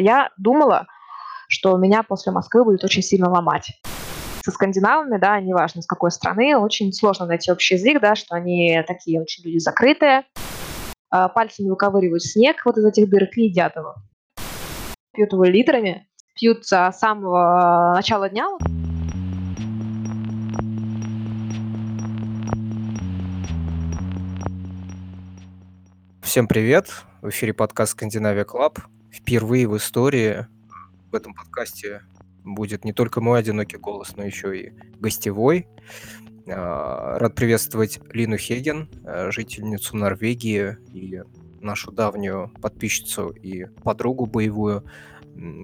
Я думала, что меня после Москвы будет очень сильно ломать. Со скандинавами, да, неважно с какой страны, очень сложно найти общий язык, да, что они такие очень люди закрытые, а, пальцами выковыривают снег вот из этих дырок и едят его. Пьют его литрами, пьют с самого начала дня. Всем привет! В эфире подкаст «Скандинавия Club». Впервые в истории в этом подкасте будет не только мой одинокий голос, но еще и гостевой. А, рад приветствовать Лину Хеген, э, жительницу Норвегии и нашу давнюю подписчицу и подругу боевую,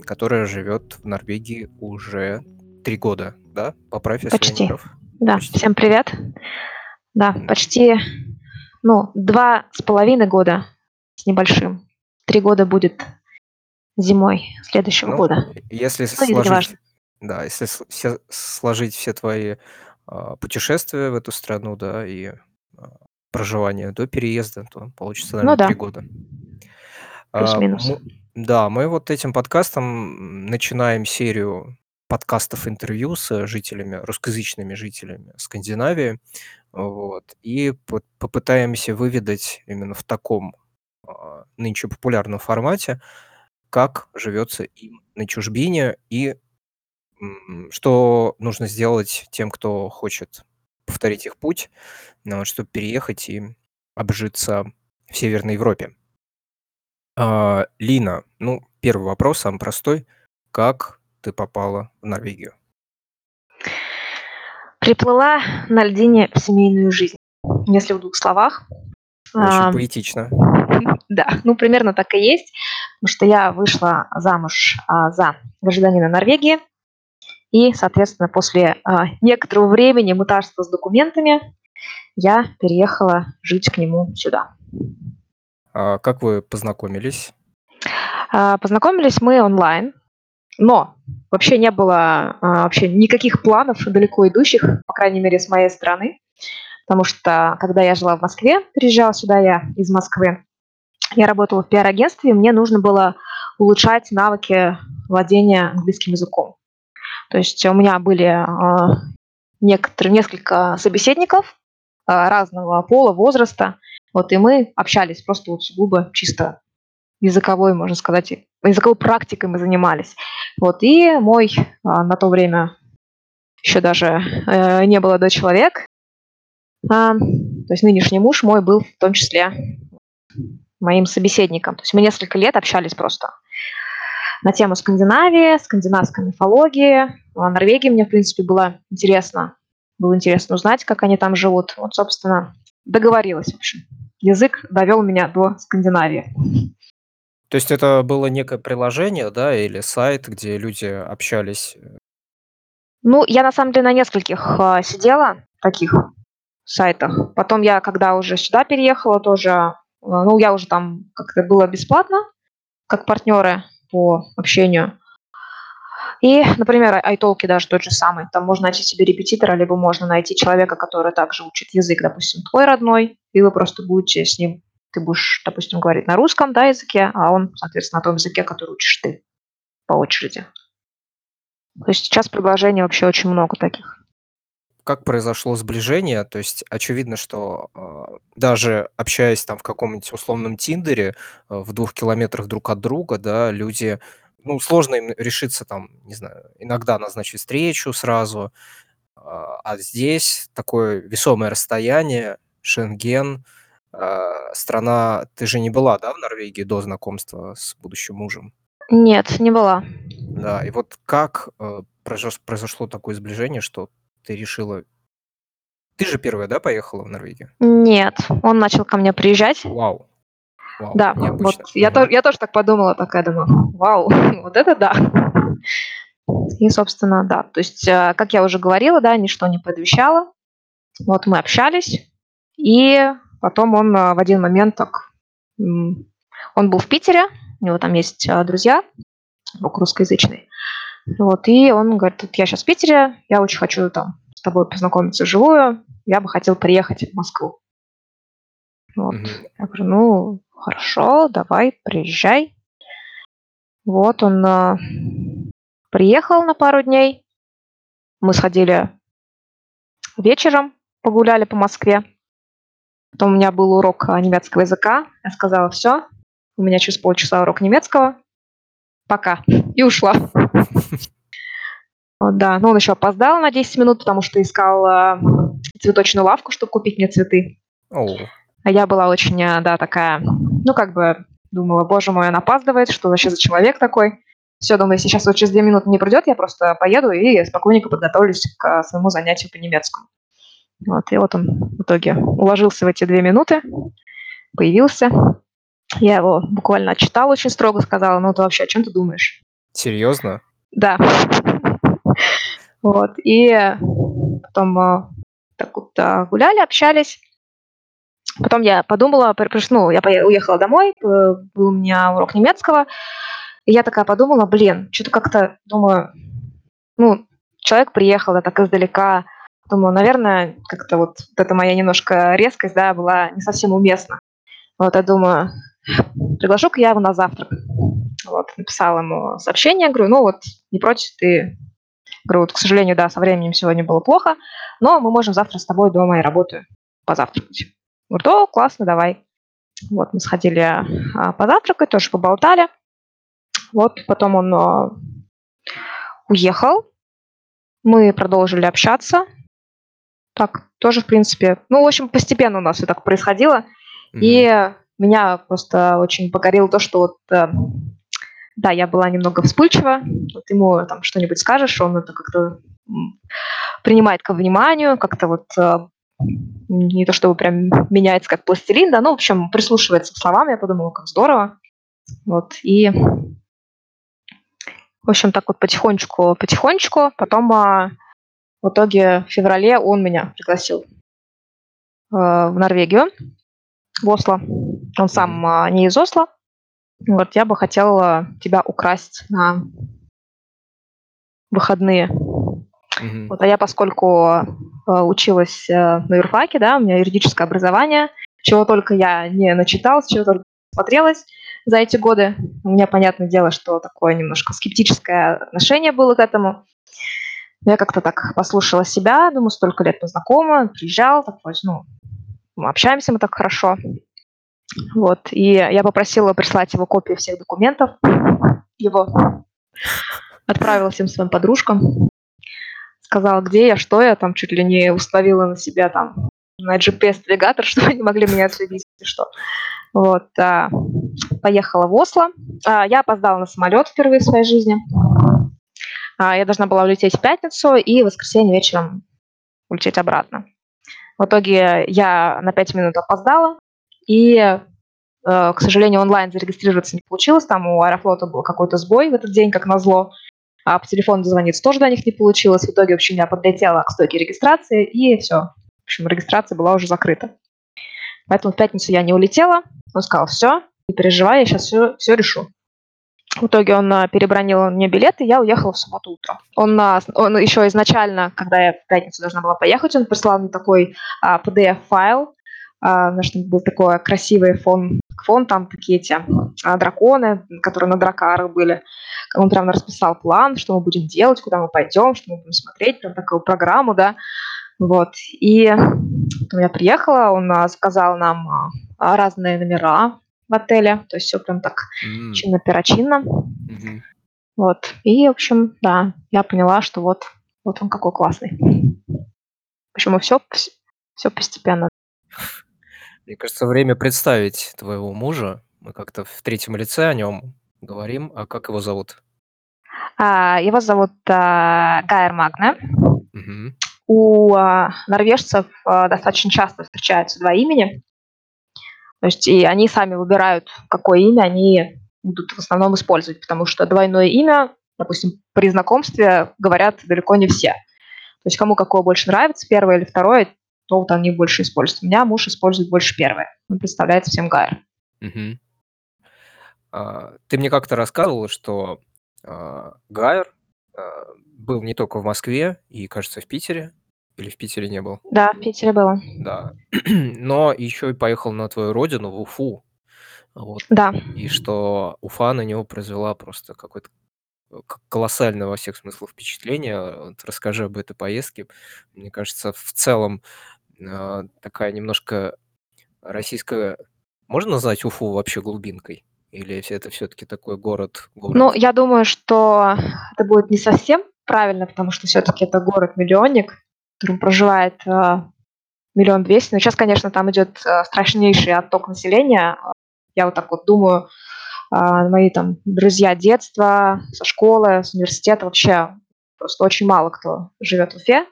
которая живет в Норвегии уже три года, да? Поправь, если почти. Да, почти. всем привет. Да, почти, ну, два с половиной года с небольшим. Три года будет зимой следующего ну, года. Если ну, сложить, да, если все, сложить все твои э, путешествия в эту страну, да, и э, проживание до переезда, то получится, наверное, ну, да. три года. Плюс-минус. А, да, мы вот этим подкастом начинаем серию подкастов интервью с жителями, русскоязычными жителями Скандинавии, вот, и попытаемся выведать именно в таком а, нынче популярном формате, как живется им на чужбине и что нужно сделать тем, кто хочет повторить их путь, ну, чтобы переехать и обжиться в Северной Европе. А, Лина, ну, первый вопрос, самый простой. Как ты попала в Норвегию? Приплыла на льдине в семейную жизнь. Если в двух словах. Очень а, поэтично. Да, ну примерно так и есть, потому что я вышла замуж а, за гражданина Норвегии, и, соответственно, после а, некоторого времени мытарства с документами я переехала жить к нему сюда. А как вы познакомились? А, познакомились мы онлайн, но вообще не было а, вообще никаких планов далеко идущих, по крайней мере, с моей стороны. Потому что, когда я жила в Москве, приезжала сюда я из Москвы, я работала в пиар-агентстве, мне нужно было улучшать навыки владения английским языком. То есть у меня были э, некоторые, несколько собеседников э, разного пола, возраста, вот, и мы общались просто вот сугубо чисто языковой, можно сказать, языковой практикой мы занимались. Вот, и мой э, на то время еще даже э, не было до человек, э, то есть нынешний муж мой был в том числе моим собеседником. То есть мы несколько лет общались просто на тему Скандинавии, скандинавской мифологии. А Норвегии мне, в принципе, было интересно. Было интересно узнать, как они там живут. Вот, собственно, договорилась, в общем. Язык довел меня до Скандинавии. То есть это было некое приложение, да, или сайт, где люди общались? Ну, я на самом деле на нескольких э, сидела таких сайтах. Потом я, когда уже сюда переехала, тоже а, ну, я уже там как-то было бесплатно, как партнеры по общению. И, например, iTalki даже тот же самый. Там можно найти себе репетитора, либо можно найти человека, который также учит язык, допустим, твой родной, и вы просто будете с ним, ты будешь, допустим, говорить на русском да, языке, а он, соответственно, на том языке, который учишь ты по очереди. То есть сейчас предложений вообще очень много таких как произошло сближение? То есть очевидно, что э, даже общаясь там в каком-нибудь условном Тиндере э, в двух километрах друг от друга, да, люди, ну, сложно им решиться там, не знаю, иногда назначить встречу сразу, э, а здесь такое весомое расстояние, Шенген, страна, ты же не была, да, в Норвегии до знакомства с будущим мужем? Нет, не была. Да, и вот как произошло такое сближение, что ты решила... Ты же первая, да, поехала в Норвегию? Нет, он начал ко мне приезжать. Вау. Вау, да, вот я, то, я тоже так подумала, такая думаю, вау, вот это да. И, собственно, да. То есть, э, как я уже говорила, да, ничто не предвещало. Вот мы общались, и потом он э, в один момент так... Он был в Питере, у него там есть э, друзья, русскоязычные. Вот, и он говорит, вот я сейчас в Питере, я очень хочу там с тобой познакомиться вживую, я бы хотел приехать в Москву. Вот. Mm-hmm. Я говорю, ну, хорошо, давай, приезжай. Вот он а, приехал на пару дней. Мы сходили вечером, погуляли по Москве. Потом у меня был урок немецкого языка. Я сказала, все, у меня через полчаса урок немецкого. Пока. И ушла. Вот, да, ну он еще опоздал на 10 минут, потому что искал э, цветочную лавку, чтобы купить мне цветы. Оу. А я была очень, э, да, такая, ну, как бы думала, боже мой, он опаздывает, что вообще за человек такой. Все, думаю, если сейчас вот через две минуты не придет, я просто поеду и спокойненько подготовлюсь к своему занятию по немецкому. Вот, и вот он в итоге уложился в эти две минуты, появился. Я его буквально отчитала очень строго, сказала, ну ты вообще о чем ты думаешь? Серьезно? Да. Вот, и потом э, так вот э, гуляли, общались. Потом я подумала, ну, я уехала домой, был у меня урок немецкого, и я такая подумала, блин, что-то как-то, думаю, ну, человек приехал, да, так издалека, думаю, наверное, как-то вот, вот эта моя немножко резкость, да, была не совсем уместна. Вот, я думаю, приглашу-ка я его на завтрак. Вот, написала ему сообщение, говорю, ну вот, не против ты Говорю, вот, к сожалению, да, со временем сегодня было плохо, но мы можем завтра с тобой дома и работаю позавтракать. Говорю, о, классно, давай. Вот, мы сходили а, позавтракать, тоже поболтали. Вот, потом он а, уехал, мы продолжили общаться. Так, тоже, в принципе, ну, в общем, постепенно у нас все так происходило. Mm-hmm. И меня просто очень покорило то, что вот э, да, я была немного вспыльчива. Вот ему там что-нибудь скажешь, он это как-то принимает ко вниманию, как-то вот э, не то чтобы прям меняется как пластилин, да, ну, в общем, прислушивается к словам, я подумала, как здорово. Вот, и, в общем, так вот потихонечку, потихонечку, потом а, в итоге в феврале он меня пригласил э, в Норвегию, в Осло. Он сам а, не из Осло, вот я бы хотела тебя украсть на выходные. Mm-hmm. Вот, а я, поскольку э, училась э, на юрфаке, да, у меня юридическое образование, чего только я не начиталась, чего только смотрелась за эти годы. У меня, понятное дело, что такое немножко скептическое отношение было к этому. Я как-то так послушала себя, думаю, столько лет познакома, приезжал, такой, ну, общаемся мы так хорошо. Вот, и я попросила прислать его копию всех документов. Его отправила всем своим подружкам. Сказала, где я, что я, там чуть ли не установила на себя там на GPS-навигатор, чтобы они могли меня отследить, что. Вот, а, поехала в Осло. А, я опоздала на самолет впервые в своей жизни. А, я должна была улететь в пятницу и в воскресенье вечером улететь обратно. В итоге я на пять минут опоздала, и, э, к сожалению, онлайн зарегистрироваться не получилось. Там у Аэрофлота был какой-то сбой в этот день, как назло. А по телефону дозвониться тоже до них не получилось. В итоге, в общем, подлетела к стойке регистрации, и все. В общем, регистрация была уже закрыта. Поэтому в пятницу я не улетела. Он сказал, все, не переживай, я сейчас все, все решу. В итоге он а, перебронил мне билеты, и я уехала в субботу утром. Он, а, он еще изначально, когда я в пятницу должна была поехать, он прислал мне такой а, PDF-файл, а, там был такой красивый фон, фон там такие эти а, драконы, которые на дракарах были. Он прям расписал план, что мы будем делать, куда мы пойдем, что мы будем смотреть, прям такую программу, да. Вот. И я приехала, он а, заказал нам а, разные номера в отеле, то есть все прям так mm. чинно-перочинно. Mm-hmm. Вот. И, в общем, да, я поняла, что вот, вот он какой классный. Почему все, все постепенно. Мне кажется, время представить твоего мужа. Мы как-то в третьем лице о нем говорим. А как его зовут? А, его зовут а, Гайер Магне. Угу. У а, норвежцев а, достаточно часто встречаются два имени. То есть и они сами выбирают, какое имя они будут в основном использовать, потому что двойное имя, допустим, при знакомстве говорят далеко не все. То есть кому какое больше нравится, первое или второе, то вот они больше используют. У меня муж использует больше первое. Он представляет всем Гайер. Угу. А, ты мне как-то рассказывала, что а, Гайер а, был не только в Москве и, кажется, в Питере. Или в Питере не был? Да, в Питере было. Да. Но еще и поехал на твою родину, в Уфу. Вот. Да. И что Уфа на него произвела просто какое-то э, колоссальное во всех смыслах впечатление. Вот расскажи об этой поездке. Мне кажется, в целом а, такая немножко российская... Можно назвать Уфу вообще глубинкой? Или это все-таки такой город, город? Ну, я думаю, что это будет не совсем правильно, потому что все-таки это город-миллионник, котором проживает э, миллион двести. Но сейчас, конечно, там идет э, страшнейший отток населения. Я вот так вот думаю, э, мои там друзья детства, со школы, с университета, вообще просто очень мало кто живет в Уфе,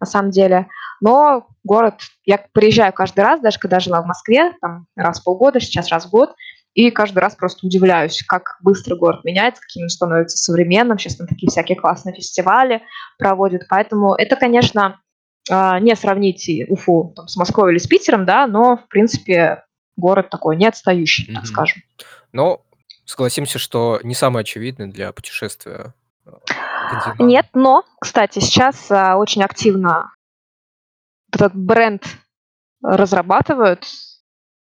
на самом деле. Но город, я приезжаю каждый раз, даже когда жила в Москве, там раз в полгода, сейчас раз в год, и каждый раз просто удивляюсь, как быстро город меняется, каким он становится современным. Сейчас там такие всякие классные фестивали проводят. Поэтому это, конечно, а, не сравнить Уфу там, с Москвой или с Питером, да, но, в принципе, город такой не отстающий, mm-hmm. так скажем. Но согласимся, что не самый очевидный для путешествия. А, Нет, но, кстати, сейчас а, очень активно этот бренд разрабатывают,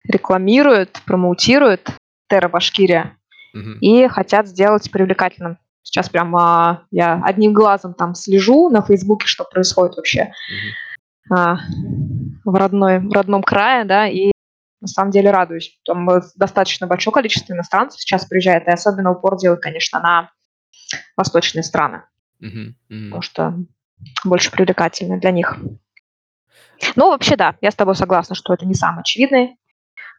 рекламируют, промоутируют Терра Башкирия угу. и хотят сделать привлекательным. Сейчас прямо я одним глазом там слежу на Фейсбуке, что происходит вообще угу. а, в, родной, в родном крае, да, и на самом деле радуюсь. Там достаточно большое количество иностранцев сейчас приезжает, и особенно упор делают, конечно, на восточные страны, угу, угу. потому что больше привлекательно для них. Ну, вообще, да, я с тобой согласна, что это не самое очевидное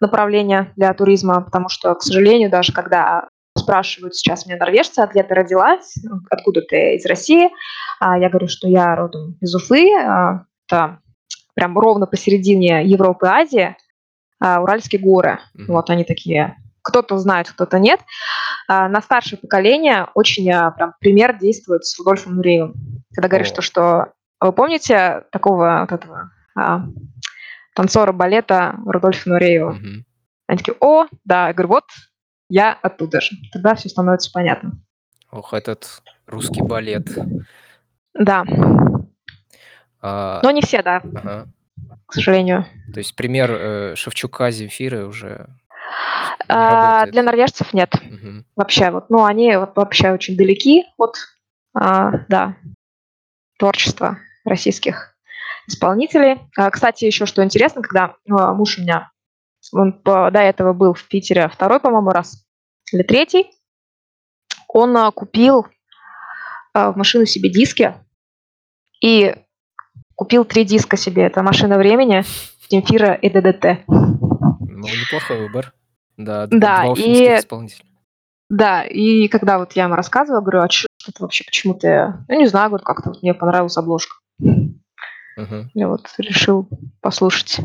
направление для туризма, потому что, к сожалению, даже когда спрашивают сейчас меня норвежцы, где ты родилась, ну, откуда ты из России, а я говорю, что я родом из Уфы, а, это прям ровно посередине Европы и Азии, а, Уральские горы. Mm-hmm. Вот они такие кто-то знает, кто-то нет. На старшее поколение очень прям пример действует с Рудольфом Нуреевым. Когда говоришь, oh. что, вы помните такого вот этого танцора балета Рудольфа Нуреева. Mm-hmm. Они такие, о, да, я говорю, вот, я оттуда же. Тогда все становится понятно. Ох, этот русский балет. Да. А... Но не все, да. Ага. К сожалению. То есть пример э, Шевчука, Земфиры уже а, для норвежцев нет. Угу. Вообще, вот, ну, они вот вообще очень далеки от, а, да, творчества российских исполнителей. А, кстати, еще что интересно, когда а, муж у меня, он до этого был в Питере второй, по-моему, раз или третий, он а, купил в машину себе диски и купил три диска себе. Это «Машина времени», «Земфира» и «ДДТ». Ну, неплохой выбор. Да, да и... исполнителя. Да, и когда вот я ему рассказывала, говорю, а что это вообще, почему ты... Ну, не знаю, говорю, как-то вот мне понравилась обложка. Uh-huh. Я вот решил послушать.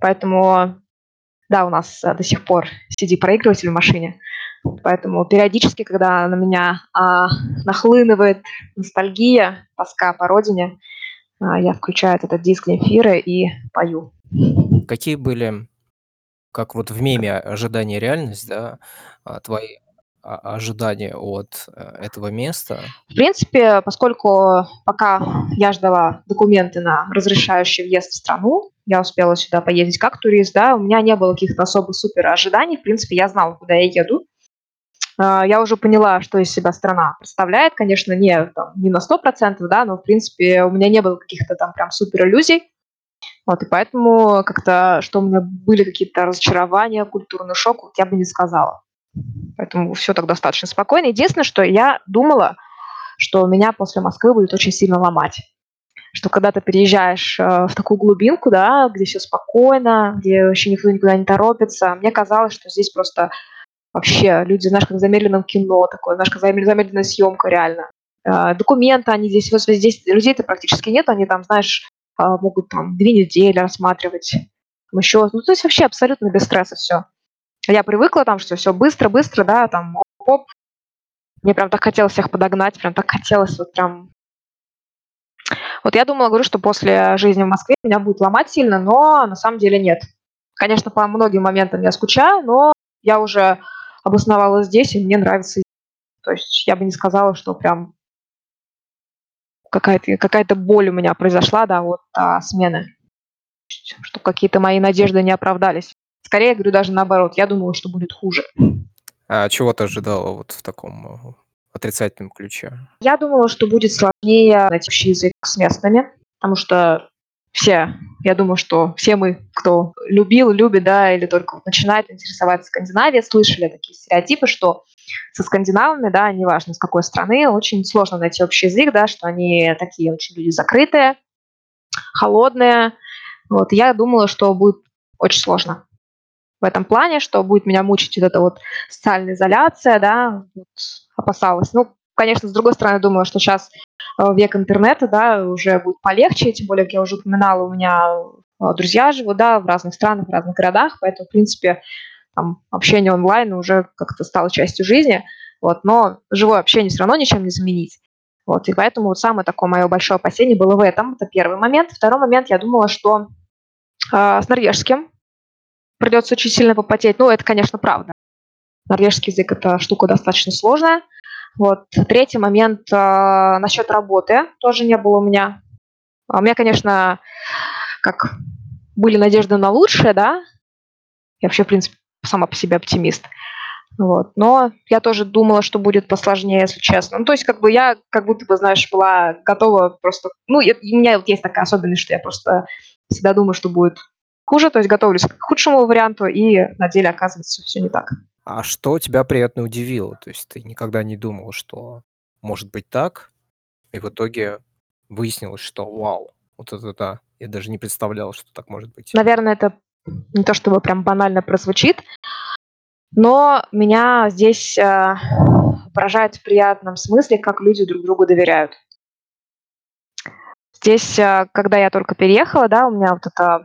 Поэтому, да, у нас а, до сих пор CD-проигрыватель в машине. Поэтому периодически, когда на меня а, нахлынывает ностальгия, тоска по родине, а, я включаю этот диск Земфиры и пою. Какие были, как вот в меме ожидания реальность, да, а, твои ожидания от э, этого места? В принципе, поскольку пока я ждала документы на разрешающий въезд в страну, я успела сюда поездить как турист, да, у меня не было каких-то особых супер ожиданий, в принципе, я знала, куда я еду. А, я уже поняла, что из себя страна представляет, конечно, не, там, не на 100%, да, но, в принципе, у меня не было каких-то там прям супер иллюзий. Вот, и поэтому как-то, что у меня были какие-то разочарования, культурный шок, вот я бы не сказала. Поэтому все так достаточно спокойно. Единственное, что я думала, что меня после Москвы будет очень сильно ломать. Что когда ты переезжаешь э, в такую глубинку, да, где все спокойно, где вообще никто никуда не торопится, мне казалось, что здесь просто вообще люди, знаешь, как в замедленном кино такое, знаешь, как замедленная съемка реально. Э, документы, они здесь, вот здесь людей-то практически нет, они там, знаешь, э, могут там две недели рассматривать, еще, ну, то есть вообще абсолютно без стресса все. Я привыкла там, что все быстро-быстро, да, там, оп, мне прям так хотелось всех подогнать, прям так хотелось вот прям... Вот я думала, говорю, что после жизни в Москве меня будет ломать сильно, но на самом деле нет. Конечно, по многим моментам я скучаю, но я уже обосновалась здесь, и мне нравится. То есть я бы не сказала, что прям какая-то какая боль у меня произошла, да, вот смены. Что какие-то мои надежды не оправдались. Скорее, говорю, даже наоборот, я думала, что будет хуже. А чего ты ожидала вот в таком э, отрицательном ключе? Я думала, что будет сложнее найти общий язык с местными, потому что все, я думаю, что все мы, кто любил, любит, да, или только начинает интересоваться Скандинавией, слышали такие стереотипы, что со скандинавами, да, неважно с какой страны, очень сложно найти общий язык, да, что они такие очень люди закрытые, холодные. Вот, я думала, что будет очень сложно в этом плане, что будет меня мучить вот эта вот социальная изоляция, да, вот, опасалась. Ну, конечно, с другой стороны, думаю, что сейчас э, век интернета, да, уже будет полегче, тем более, как я уже упоминала, у меня э, друзья живут, да, в разных странах, в разных городах, поэтому, в принципе, там, общение онлайн уже как-то стало частью жизни, вот, но живое общение все равно ничем не заменить. Вот, и поэтому вот самое такое мое большое опасение было в этом. Это первый момент. Второй момент, я думала, что э, с норвежским придется очень сильно попотеть. Ну, это, конечно, правда. Норвежский язык – это штука достаточно сложная. Вот. Третий момент э, насчет работы тоже не было у меня. А у меня, конечно, как были надежды на лучшее, да. Я вообще, в принципе, сама по себе оптимист. Вот. Но я тоже думала, что будет посложнее, если честно. Ну, то есть, как бы я, как будто бы, знаешь, была готова просто... Ну, я, у меня вот есть такая особенность, что я просто всегда думаю, что будет хуже, то есть готовлюсь к худшему варианту, и на деле оказывается все не так. А что тебя приятно удивило? То есть ты никогда не думал, что может быть так, и в итоге выяснилось, что вау, вот это да, я даже не представлял, что так может быть. Наверное, это не то чтобы прям банально прозвучит, но меня здесь э, поражает в приятном смысле, как люди друг другу доверяют. Здесь, э, когда я только переехала, да, у меня вот это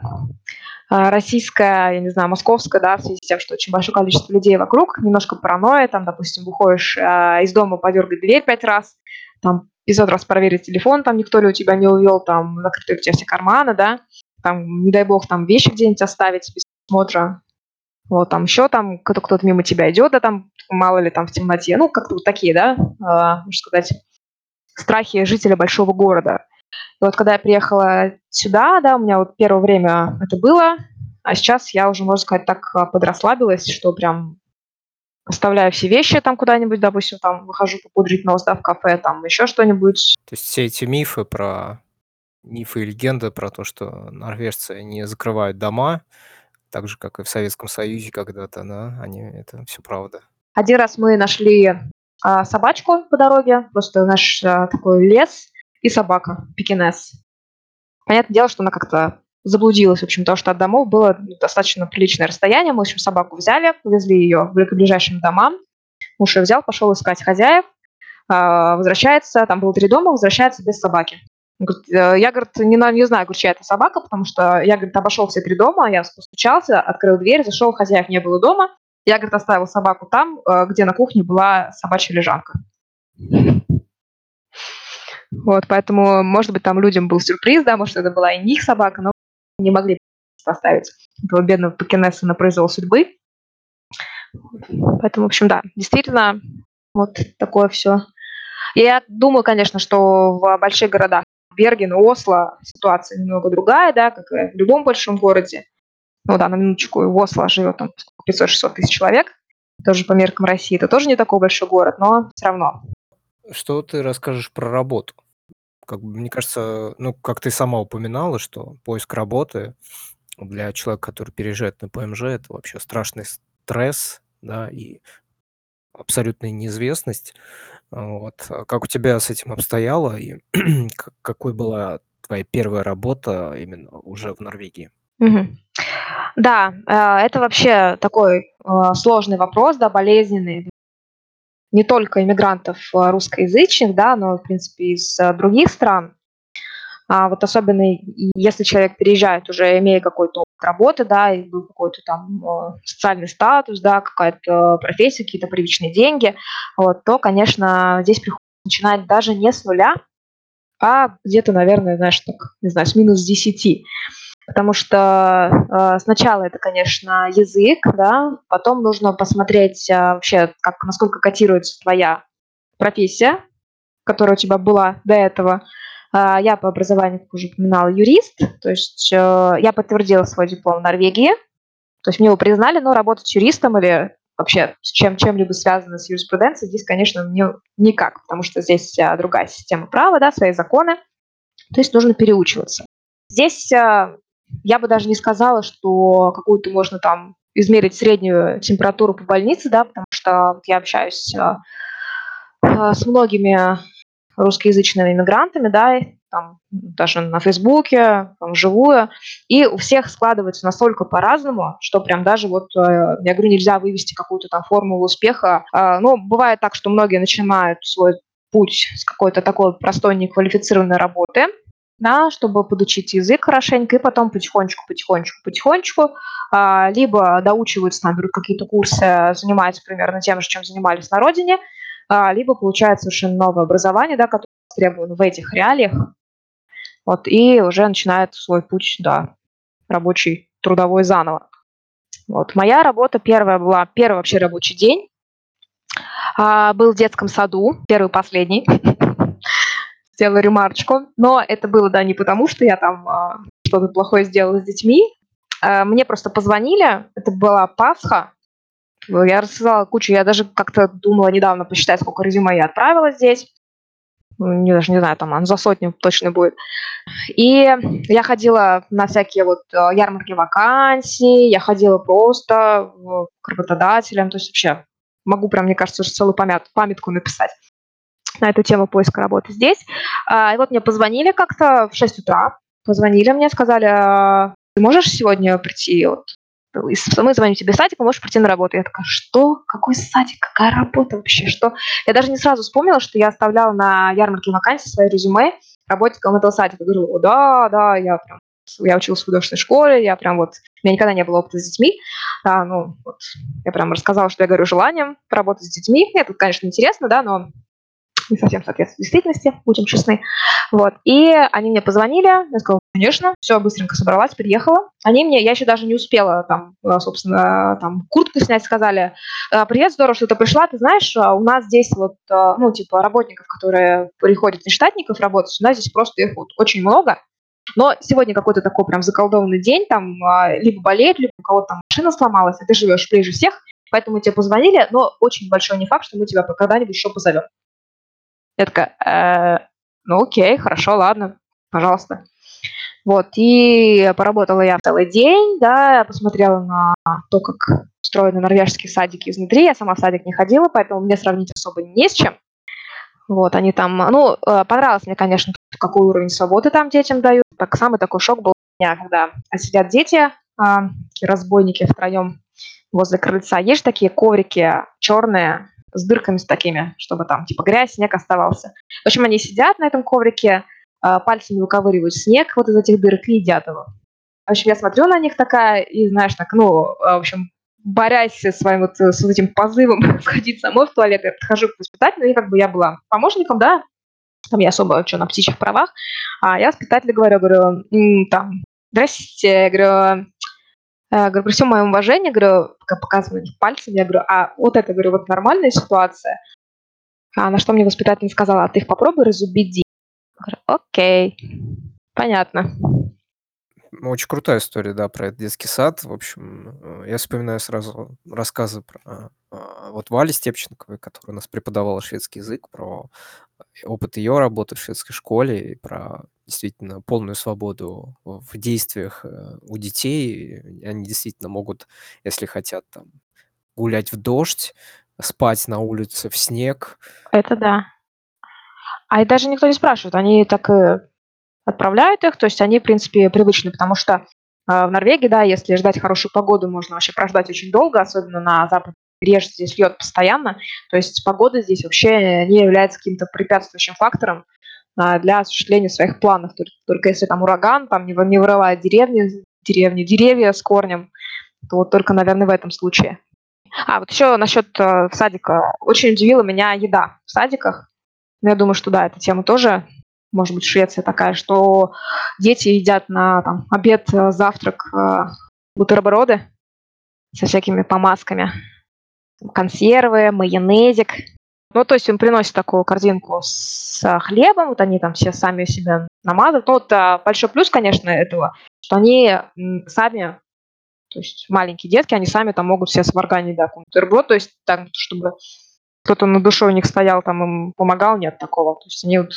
российская, я не знаю, московская, да, в связи с тем, что очень большое количество людей вокруг, немножко паранойя, там, допустим, выходишь э, из дома, подергать дверь пять раз, там, 500 раз проверить телефон, там, никто ли у тебя не увел, там, закрыты у тебя все карманы, да, там, не дай бог, там, вещи где-нибудь оставить без смотра, вот, там, еще там кто-то, кто-то мимо тебя идет, да, там, мало ли, там, в темноте, ну, как-то вот такие, да, э, можно сказать, страхи жителя большого города. И вот когда я приехала сюда, да, у меня вот первое время это было, а сейчас я уже, можно сказать, так а, подрасслабилась, что прям оставляю все вещи там куда-нибудь, допустим, там выхожу попудрить нос, да, в кафе, там еще что-нибудь. То есть все эти мифы про мифы и легенды про то, что норвежцы не закрывают дома, так же, как и в Советском Союзе когда-то, да, они, это все правда. Один раз мы нашли а, собачку по дороге, просто наш а, такой лес, и собака, пекинес. Понятное дело, что она как-то заблудилась, в общем, потому что от домов было достаточно приличное расстояние. Мы, в общем, собаку взяли, повезли ее в ближайшим домам. Муж ее взял, пошел искать хозяев, а, возвращается, там было три дома, возвращается без собаки. «Э, я, говорит, не, не знаю, говорит, чья это собака, потому что я, говорит, обошел все три дома, я постучался, открыл дверь, зашел, хозяев не было дома. Я, говорит, оставил собаку там, э, где на кухне была собачья лежанка. Вот, поэтому, может быть, там людям был сюрприз, да, может, это была и не их собака, но не могли поставить этого бедного Пекинеса на произвол судьбы. Поэтому, в общем, да, действительно, вот такое все. Я думаю, конечно, что в больших городах Берген, Осло ситуация немного другая, да, как и в любом большом городе. Ну да, на минуточку, в Осло живет там 500-600 тысяч человек, тоже по меркам России. Это тоже не такой большой город, но все равно что ты расскажешь про работу? Как бы, мне кажется, ну, как ты сама упоминала, что поиск работы для человека, который переезжает на ПМЖ, это вообще страшный стресс, да, и абсолютная неизвестность. Вот. А как у тебя с этим обстояло, и какой была твоя первая работа именно уже в Норвегии? Да, э, это вообще такой э, сложный вопрос, да, болезненный не только иммигрантов а, русскоязычных, да, но, в принципе, из а, других стран. А вот особенно если человек переезжает уже имея какой-то опыт работы, да, и был какой-то там социальный статус, да, какая-то профессия, какие-то привычные деньги, вот, то, конечно, здесь приходится начинать даже не с нуля, а где-то, наверное, знаешь, так, не знаю, с минус 10 потому что э, сначала это, конечно, язык, да, потом нужно посмотреть э, вообще, как, насколько котируется твоя профессия, которая у тебя была до этого. Э, я по образованию, как уже упоминала, юрист, то есть э, я подтвердила свой диплом в Норвегии, То есть мне его признали, но работать юристом или вообще с чем, чем-либо связано с юриспруденцией здесь, конечно, мне никак, потому что здесь а, другая система права, да, свои законы, то есть нужно переучиваться. Здесь а, я бы даже не сказала, что какую-то можно там измерить среднюю температуру по больнице, да, потому что вот я общаюсь а, а, с многими русскоязычными иммигрантами, да, там, даже на Фейсбуке, там, вживую, и у всех складывается настолько по-разному, что прям даже вот, э, я говорю, нельзя вывести какую-то там формулу успеха. Ну, бывает так, что многие начинают свой путь с какой-то такой простой неквалифицированной работы, да, чтобы подучить язык хорошенько, и потом потихонечку, потихонечку, потихонечку а, либо доучиваются, там, берут какие-то курсы, занимаются примерно тем же, чем занимались на родине, а, либо получают совершенно новое образование, да, которое требовано в этих реалиях, вот, и уже начинает свой путь, да, рабочий, трудовой заново. Вот. Моя работа первая была, первый вообще рабочий день. А, был в детском саду, первый последний. Сделала ремарочку. Но это было, да, не потому, что я там а, что-то плохое сделала с детьми. А, мне просто позвонили, это была Пасха. Я рассказала кучу, я даже как-то думала недавно посчитать, сколько резюме я отправила здесь не, даже не знаю, там за сотню точно будет. И я ходила на всякие вот э, ярмарки вакансий, я ходила просто к работодателям, то есть вообще могу прям, мне кажется, уже целую памят, памятку написать на эту тему поиска работы здесь. А, и вот мне позвонили как-то в 6 утра, позвонили мне, сказали, «А, ты можешь сегодня прийти вот мы звоним тебе садик, можешь прийти на работу. Я такая, что? Какой садик? Какая работа вообще? Что? Я даже не сразу вспомнила, что я оставляла на ярмарке вакансии свои резюме работником этого садика. Говорю, да, да, я прям я училась в художественной школе, я прям вот, у меня никогда не было опыта с детьми, да, ну, вот, я прям рассказала, что я говорю желанием поработать с детьми, это, конечно, интересно, да, но не совсем соответствует действительности, будем честны. Вот. И они мне позвонили, я сказала, конечно, все, быстренько собралась, приехала. Они мне, я еще даже не успела там, э, собственно, там куртку снять, сказали, «Э, привет, здорово, что ты пришла, ты знаешь, э, у нас здесь вот, ну, типа, работников, которые приходят из штатников работать, у нас здесь просто их вот очень много, но сегодня какой-то такой прям заколдованный день, там либо болеет, либо у кого-то там машина сломалась, а ты живешь ближе всех, поэтому тебе позвонили, но очень большой не факт, что мы тебя когда-нибудь еще позовем. Я такая, э, ну окей, хорошо, ладно, пожалуйста. Вот, и поработала я целый день, да, посмотрела на то, как устроены норвежские садики изнутри. Я сама в садик не ходила, поэтому мне сравнить особо не с чем. Вот, они там, ну, э, понравилось мне, конечно, какой уровень свободы там детям дают. Так, самый такой шок был у меня, когда сидят дети, а, разбойники втроем возле крыльца. Есть такие коврики черные, с дырками с такими, чтобы там типа грязь, снег оставался. В общем, они сидят на этом коврике, а, пальцами выковыривают снег вот из этих дырок и едят его. В общем, я смотрю на них такая, и знаешь, так, ну, в общем, борясь со своим вот с этим позывом входить самой в туалет, я подхожу к воспитателю, и как бы я была помощником, да, там я особо что на птичьих правах, а я воспитателю говорю, говорю, там, здрасте, я говорю, Э, говорю, при всем моем уважении, говорю, пока показываю пальцем, я говорю, а вот это, говорю, вот нормальная ситуация. А на что мне воспитатель сказала, а ты их попробуй разубеди. Говорю, окей, понятно. Очень крутая история, да, про этот детский сад. В общем, э, я вспоминаю сразу рассказы про а, вот Вали Степченковой, которая у нас преподавала шведский язык, про опыт ее работы в шведской школе и про действительно полную свободу в действиях э, у детей. Они действительно могут, если хотят, там, гулять в дождь, спать на улице в снег. Это да. А и даже никто не спрашивает, они так и отправляют их, то есть они, в принципе, привычны, потому что э, в Норвегии, да, если ждать хорошую погоду, можно вообще прождать очень долго, особенно на западном побережье здесь льет постоянно, то есть погода здесь вообще не является каким-то препятствующим фактором э, для осуществления своих планов, только, только если там ураган, там не, не вырывает деревни, деревни, деревья с корнем, то вот только, наверное, в этом случае. А, вот еще насчет э, садика. Очень удивила меня еда в садиках. Но я думаю, что да, эта тема тоже может быть, Швеция такая, что дети едят на там, обед, э, завтрак э, бутерброды со всякими помазками, консервы, майонезик. Ну, то есть им приносят такую корзинку с хлебом, вот они там все сами себя намазывают. Ну, вот а, большой плюс, конечно, этого, что они сами То есть маленькие детки, они сами там могут себе сварганить, да, бутерброд, то есть так, чтобы кто-то на душе у них стоял, там им помогал, нет такого. То есть они вот...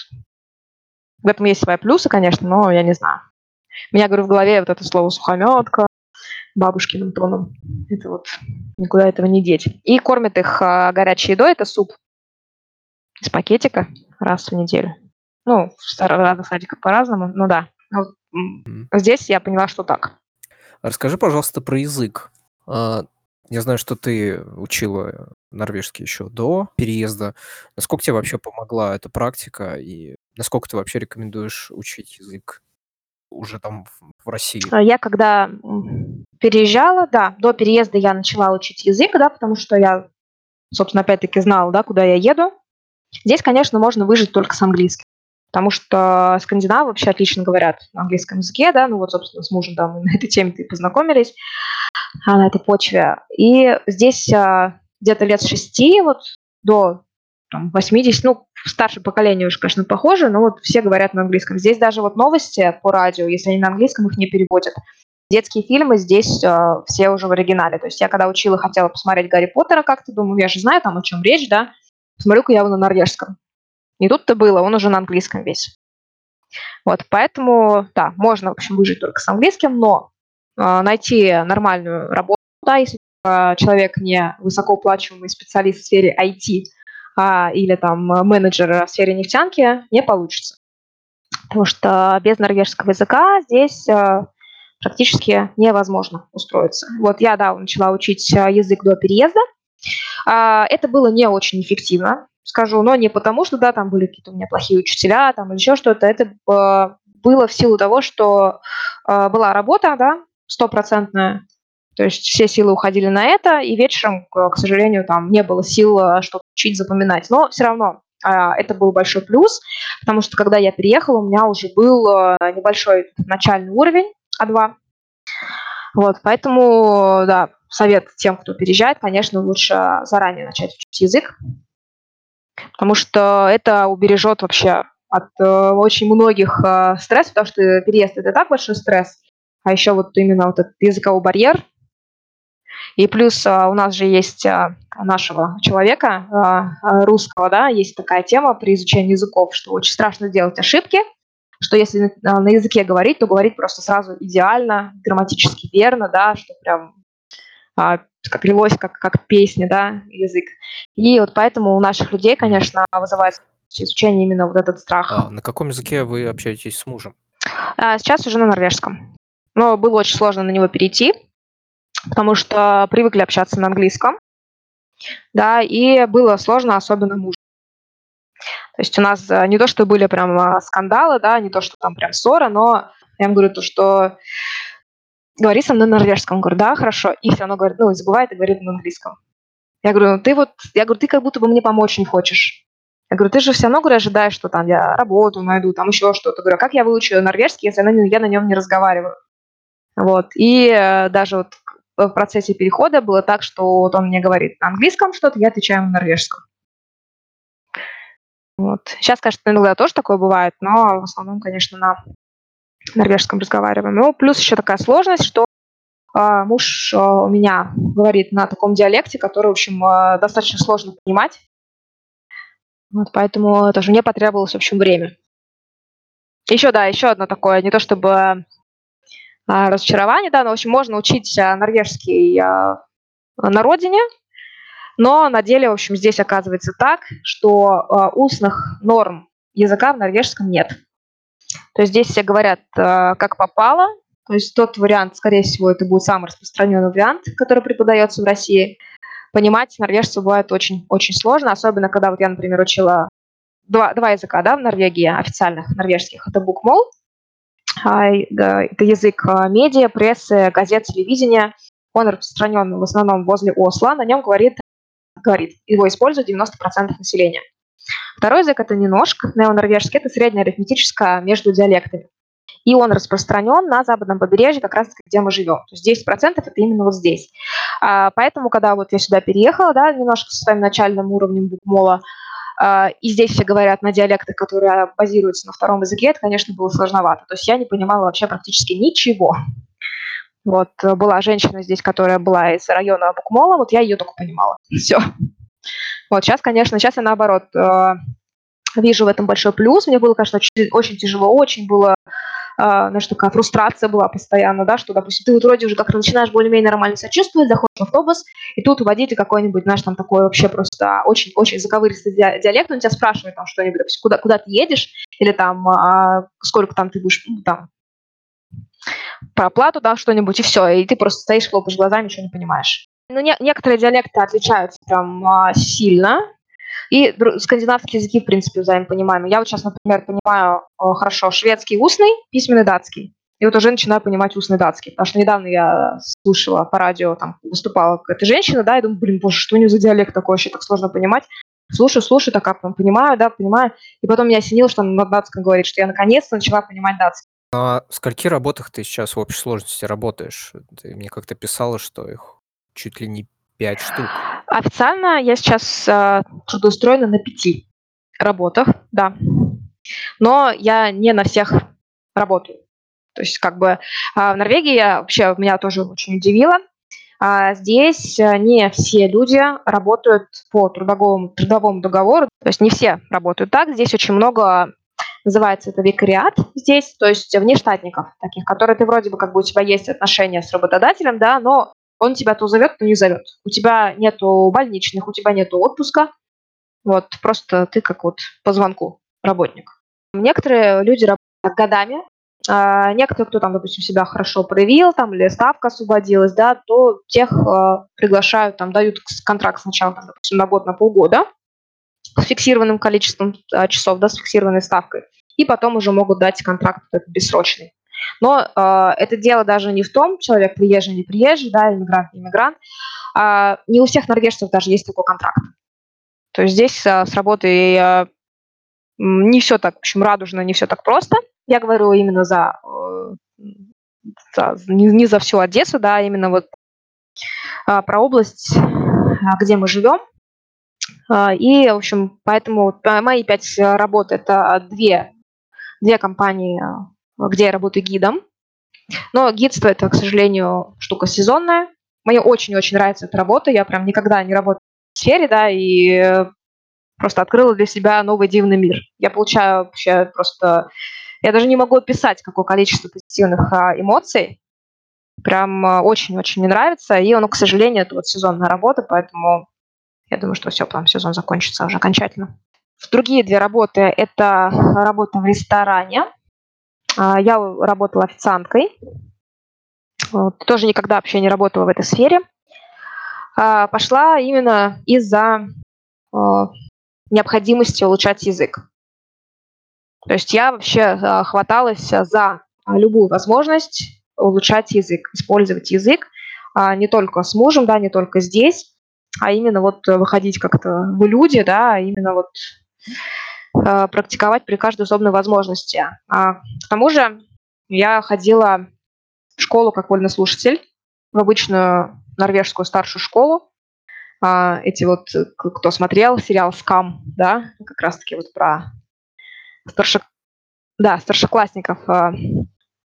В этом есть свои плюсы, конечно, но я не знаю. У меня, говорю, в голове вот это слово сухометка, бабушкиным тоном. Это вот никуда этого не деть. И кормят их а, горячей едой, это суп из пакетика раз в неделю. Ну, в разных садиках по-разному, ну да. Ну, mm. Здесь я поняла, что так. Расскажи, пожалуйста, про язык. А, я знаю, что ты учила норвежский еще до переезда. Насколько тебе вообще помогла эта практика и насколько ты вообще рекомендуешь учить язык уже там в России? А я когда переезжала, да, до переезда я начала учить язык, да, потому что я, собственно, опять-таки знала, да, куда я еду. Здесь, конечно, можно выжить только с английским, потому что скандинавы вообще отлично говорят на английском языке, да, ну вот, собственно, с мужем там на этой теме и познакомились, а, на этой почве. И здесь а, где-то лет шести вот до там, 80, ну, старшее поколение уже, конечно, похоже, но вот все говорят на английском. Здесь даже вот новости по радио, если они на английском, их не переводят. Детские фильмы здесь э, все уже в оригинале. То есть я когда учила, хотела посмотреть Гарри Поттера как-то, думаю, я же знаю там, о чем речь, да, смотрю-ка я его на норвежском. И тут-то было, он уже на английском весь. Вот, поэтому, да, можно, в общем, выжить только с английским, но э, найти нормальную работу, да, если э, человек не высокооплачиваемый специалист в сфере IT, а, или там менеджер в сфере нефтянки, не получится. Потому что без норвежского языка здесь э, практически невозможно устроиться. Вот я, да, начала учить э, язык до переезда. А, это было не очень эффективно, скажу, но не потому, что, да, там были какие-то у меня плохие учителя, там или еще что-то. Это э, было в силу того, что была работа, да, стопроцентная, то есть все силы уходили на это, и вечером, к сожалению, там не было сил что-то учить, запоминать. Но все равно а, это был большой плюс, потому что когда я переехала, у меня уже был небольшой начальный уровень А2. Вот, поэтому, да, совет тем, кто переезжает, конечно, лучше заранее начать учить язык, потому что это убережет вообще от э, очень многих э, стрессов, потому что переезд это так большой стресс, а еще вот именно вот этот языковой барьер, и плюс а, у нас же есть а, нашего человека а, русского, да, есть такая тема при изучении языков, что очень страшно делать ошибки, что если на языке говорить, то говорить просто сразу идеально, грамматически верно, да, что прям как лилось, как, как песня, да, язык. И вот поэтому у наших людей, конечно, вызывает изучение именно вот этот страх. А на каком языке вы общаетесь с мужем? Сейчас уже на норвежском. Но было очень сложно на него перейти, потому что привыкли общаться на английском, да, и было сложно, особенно мужу. То есть у нас э, не то, что были прям а, скандалы, да, не то, что там прям ссора, но я ему говорю то, что говори со мной на норвежском. Он говорит, да, хорошо. И все равно говорит, ну, забывает и говорит на английском. Я говорю, ну, ты вот, я говорю, ты как будто бы мне помочь не хочешь. Я говорю, ты же все равно говорю, ожидаешь, что там я работу найду, там еще что-то. Говорю, «А как я выучу норвежский, если я на нем не разговариваю? Вот. И э, даже вот в процессе перехода было так, что вот он мне говорит на английском что-то, я отвечаю на норвежском. Вот. Сейчас, конечно, иногда тоже такое бывает, но в основном, конечно, на норвежском разговариваем. Ну, плюс еще такая сложность, что э, муж э, у меня говорит на таком диалекте, который, в общем, э, достаточно сложно понимать. Вот, поэтому тоже мне потребовалось, в общем, время. Еще, да, еще одно такое, не то чтобы разочарование, да, но, в общем, можно учить норвежский на родине, но на деле, в общем, здесь оказывается так, что устных норм языка в норвежском нет. То есть здесь все говорят как попало, то есть тот вариант, скорее всего, это будет самый распространенный вариант, который преподается в России. Понимать норвежцев бывает очень-очень сложно, особенно когда вот я, например, учила два, два языка да, в Норвегии, официальных норвежских. Это букмол – а, это язык а, медиа, прессы, газет, телевидения. Он распространен в основном возле Осло. На нем говорит, говорит его используют 90% населения. Второй язык – это неножк, неонорвежский, это среднее арифметическое между диалектами. И он распространен на западном побережье, как раз где мы живем. То есть 10% это именно вот здесь. А, поэтому, когда вот я сюда переехала, да, немножко со своим начальным уровнем букмола, а, и здесь все говорят на диалектах, которые базируются на втором языке, это, конечно, было сложновато. То есть я не понимала вообще практически ничего. Вот была женщина здесь, которая была из района Букмола, вот я ее только понимала. Все. Вот сейчас, конечно, сейчас я наоборот э, вижу в этом большой плюс. Мне было, конечно, очень, очень тяжело, очень было а, знаешь, такая фрустрация была постоянно, да, что, допустим, ты вот вроде уже как-то начинаешь более-менее нормально себя чувствовать, заходишь в автобус, и тут водитель какой-нибудь, знаешь, там такой вообще просто очень-очень заковыристый диалект, он тебя спрашивает там что-нибудь, допустим, куда, куда ты едешь, или там а, сколько там ты будешь, ну, там, про оплату, да, что-нибудь, и все, и ты просто стоишь, хлопаешь глазами, ничего не понимаешь. Ну, не, некоторые диалекты отличаются прям а, сильно, и скандинавские языки, в принципе, взаимопонимаемы. Я вот сейчас, например, понимаю хорошо шведский устный, письменный датский. И вот уже начинаю понимать устный датский. Потому что недавно я слушала по радио, там выступала какая-то женщина, да, и думаю, блин, боже, что у нее за диалект такой, вообще так сложно понимать. Слушаю, слушаю, так как понимаю, да, понимаю. И потом меня осенило, что она на датском говорит, что я наконец-то начала понимать датский. На скольки работах ты сейчас в общей сложности работаешь? Ты мне как-то писала, что их чуть ли не пять штук. Официально я сейчас э, трудоустроена на пяти работах, да. Но я не на всех работаю. То есть как бы э, в Норвегии я, вообще меня тоже очень удивило. А здесь не все люди работают по трудовому, трудовому договору, то есть не все работают так. Здесь очень много называется это викариат здесь, то есть внештатников таких, которые ты вроде бы как бы у тебя есть отношения с работодателем, да, но он тебя то зовет, то не зовет. У тебя нету больничных, у тебя нету отпуска. Вот, просто ты как вот по звонку работник. Некоторые люди работают годами, а некоторые, кто там, допустим, себя хорошо проявил, там, или ставка освободилась, да, то тех э, приглашают, там, дают контракт сначала, там, допустим, на год, на полгода с фиксированным количеством э, часов, да, с фиксированной ставкой, и потом уже могут дать контракт бессрочный. Но э, это дело даже не в том, человек приезжий, не приезжий, да, иммигрант, иммигрант. Э, не у всех норвежцев даже есть такой контракт. То есть здесь э, с работой э, не все так, в общем, радужно, не все так просто. Я говорю именно за, э, за не, не за всю Одессу, да, именно вот э, про область, где мы живем. И, в общем, поэтому мои пять работ – это две, две компании где я работаю гидом. Но гидство это, к сожалению, штука сезонная. Мне очень-очень нравится эта работа. Я прям никогда не работала в сфере, да, и просто открыла для себя новый дивный мир. Я получаю вообще просто... Я даже не могу описать, какое количество позитивных а, эмоций. Прям очень-очень мне нравится. И оно, к сожалению, это вот сезонная работа, поэтому я думаю, что все, там сезон закончится уже окончательно. Другие две работы – это работа в ресторане. А, я работала официанткой. Тоже никогда вообще не работала в этой сфере. А, пошла именно из-за а, необходимости улучшать язык. То есть я вообще хваталась за любую возможность улучшать язык, использовать язык не только с мужем, да, не только здесь, а именно вот выходить как-то в люди, да, именно вот практиковать при каждой удобной возможности. А, к тому же я ходила в школу как вольный слушатель, в обычную норвежскую старшую школу. А, эти вот, кто смотрел сериал «Скам», да, как раз-таки вот про старшек... да, старшеклассников. А,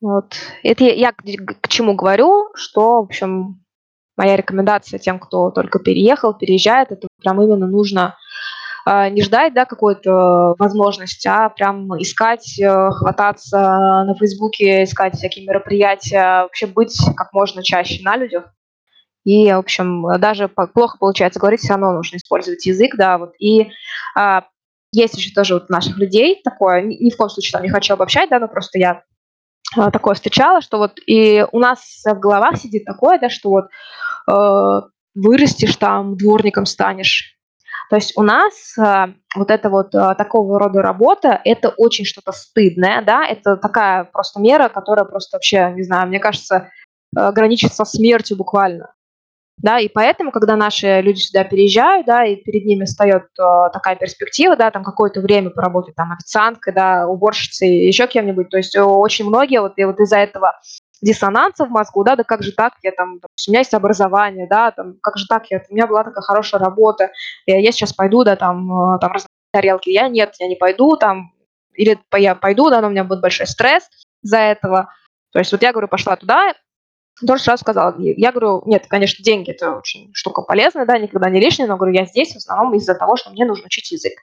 вот. Это я, к чему говорю, что, в общем, моя рекомендация тем, кто только переехал, переезжает, это прям именно нужно не ждать да, какой-то возможности, а прям искать, э, хвататься на Фейсбуке, искать всякие мероприятия, вообще быть как можно чаще на людях. И, в общем, даже плохо получается говорить, все равно нужно использовать язык, да, вот. И а, есть еще тоже вот наших людей такое, ни, ни в коем случае там не хочу обобщать, да, но просто я а, такое встречала, что вот и у нас в головах сидит такое, да, что вот э, вырастешь там, дворником станешь, то есть у нас э, вот это вот э, такого рода работа, это очень что-то стыдное, да, это такая просто мера, которая просто вообще, не знаю, мне кажется, э, граничит со смертью буквально. Да, и поэтому, когда наши люди сюда переезжают, да, и перед ними встает э, такая перспектива, да, там какое-то время поработать там официанткой, да, уборщицей, еще кем-нибудь, то есть очень многие вот, и вот из-за этого диссонанса в мозгу, да, да как же так, я там, у меня есть образование, да, там, как же так, я, у меня была такая хорошая работа, я, я сейчас пойду, да, там, э, там тарелки, я нет, я не пойду, там, или я пойду, да, но у меня будет большой стресс из-за этого. То есть вот я говорю, пошла туда, тоже сразу сказала, я говорю, нет, конечно, деньги это очень штука полезная, да, никогда не лишняя, но говорю, я здесь в основном из-за того, что мне нужно учить язык.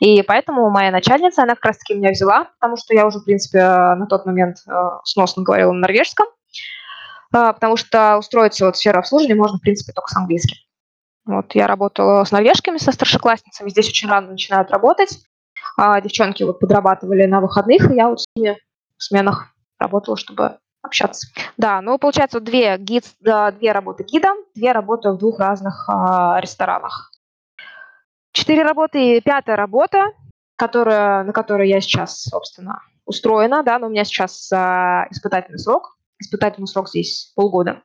И поэтому моя начальница, она как раз-таки меня взяла, потому что я уже, в принципе, на тот момент э, сносно говорила на норвежском, э, потому что устроиться вот в сферу обслуживания можно, в принципе, только с английским. Вот, я работала с норвежками, со старшеклассницами, здесь очень рано начинают работать, а девчонки вот подрабатывали на выходных, и я вот с ними в сменах работала, чтобы общаться. Да, ну, получается, две, гид, две работы гидом, две работы в двух разных а, ресторанах. Четыре работы и пятая работа, которая, на которой я сейчас, собственно, устроена, да, но у меня сейчас а, испытательный срок. Испытательный срок здесь полгода.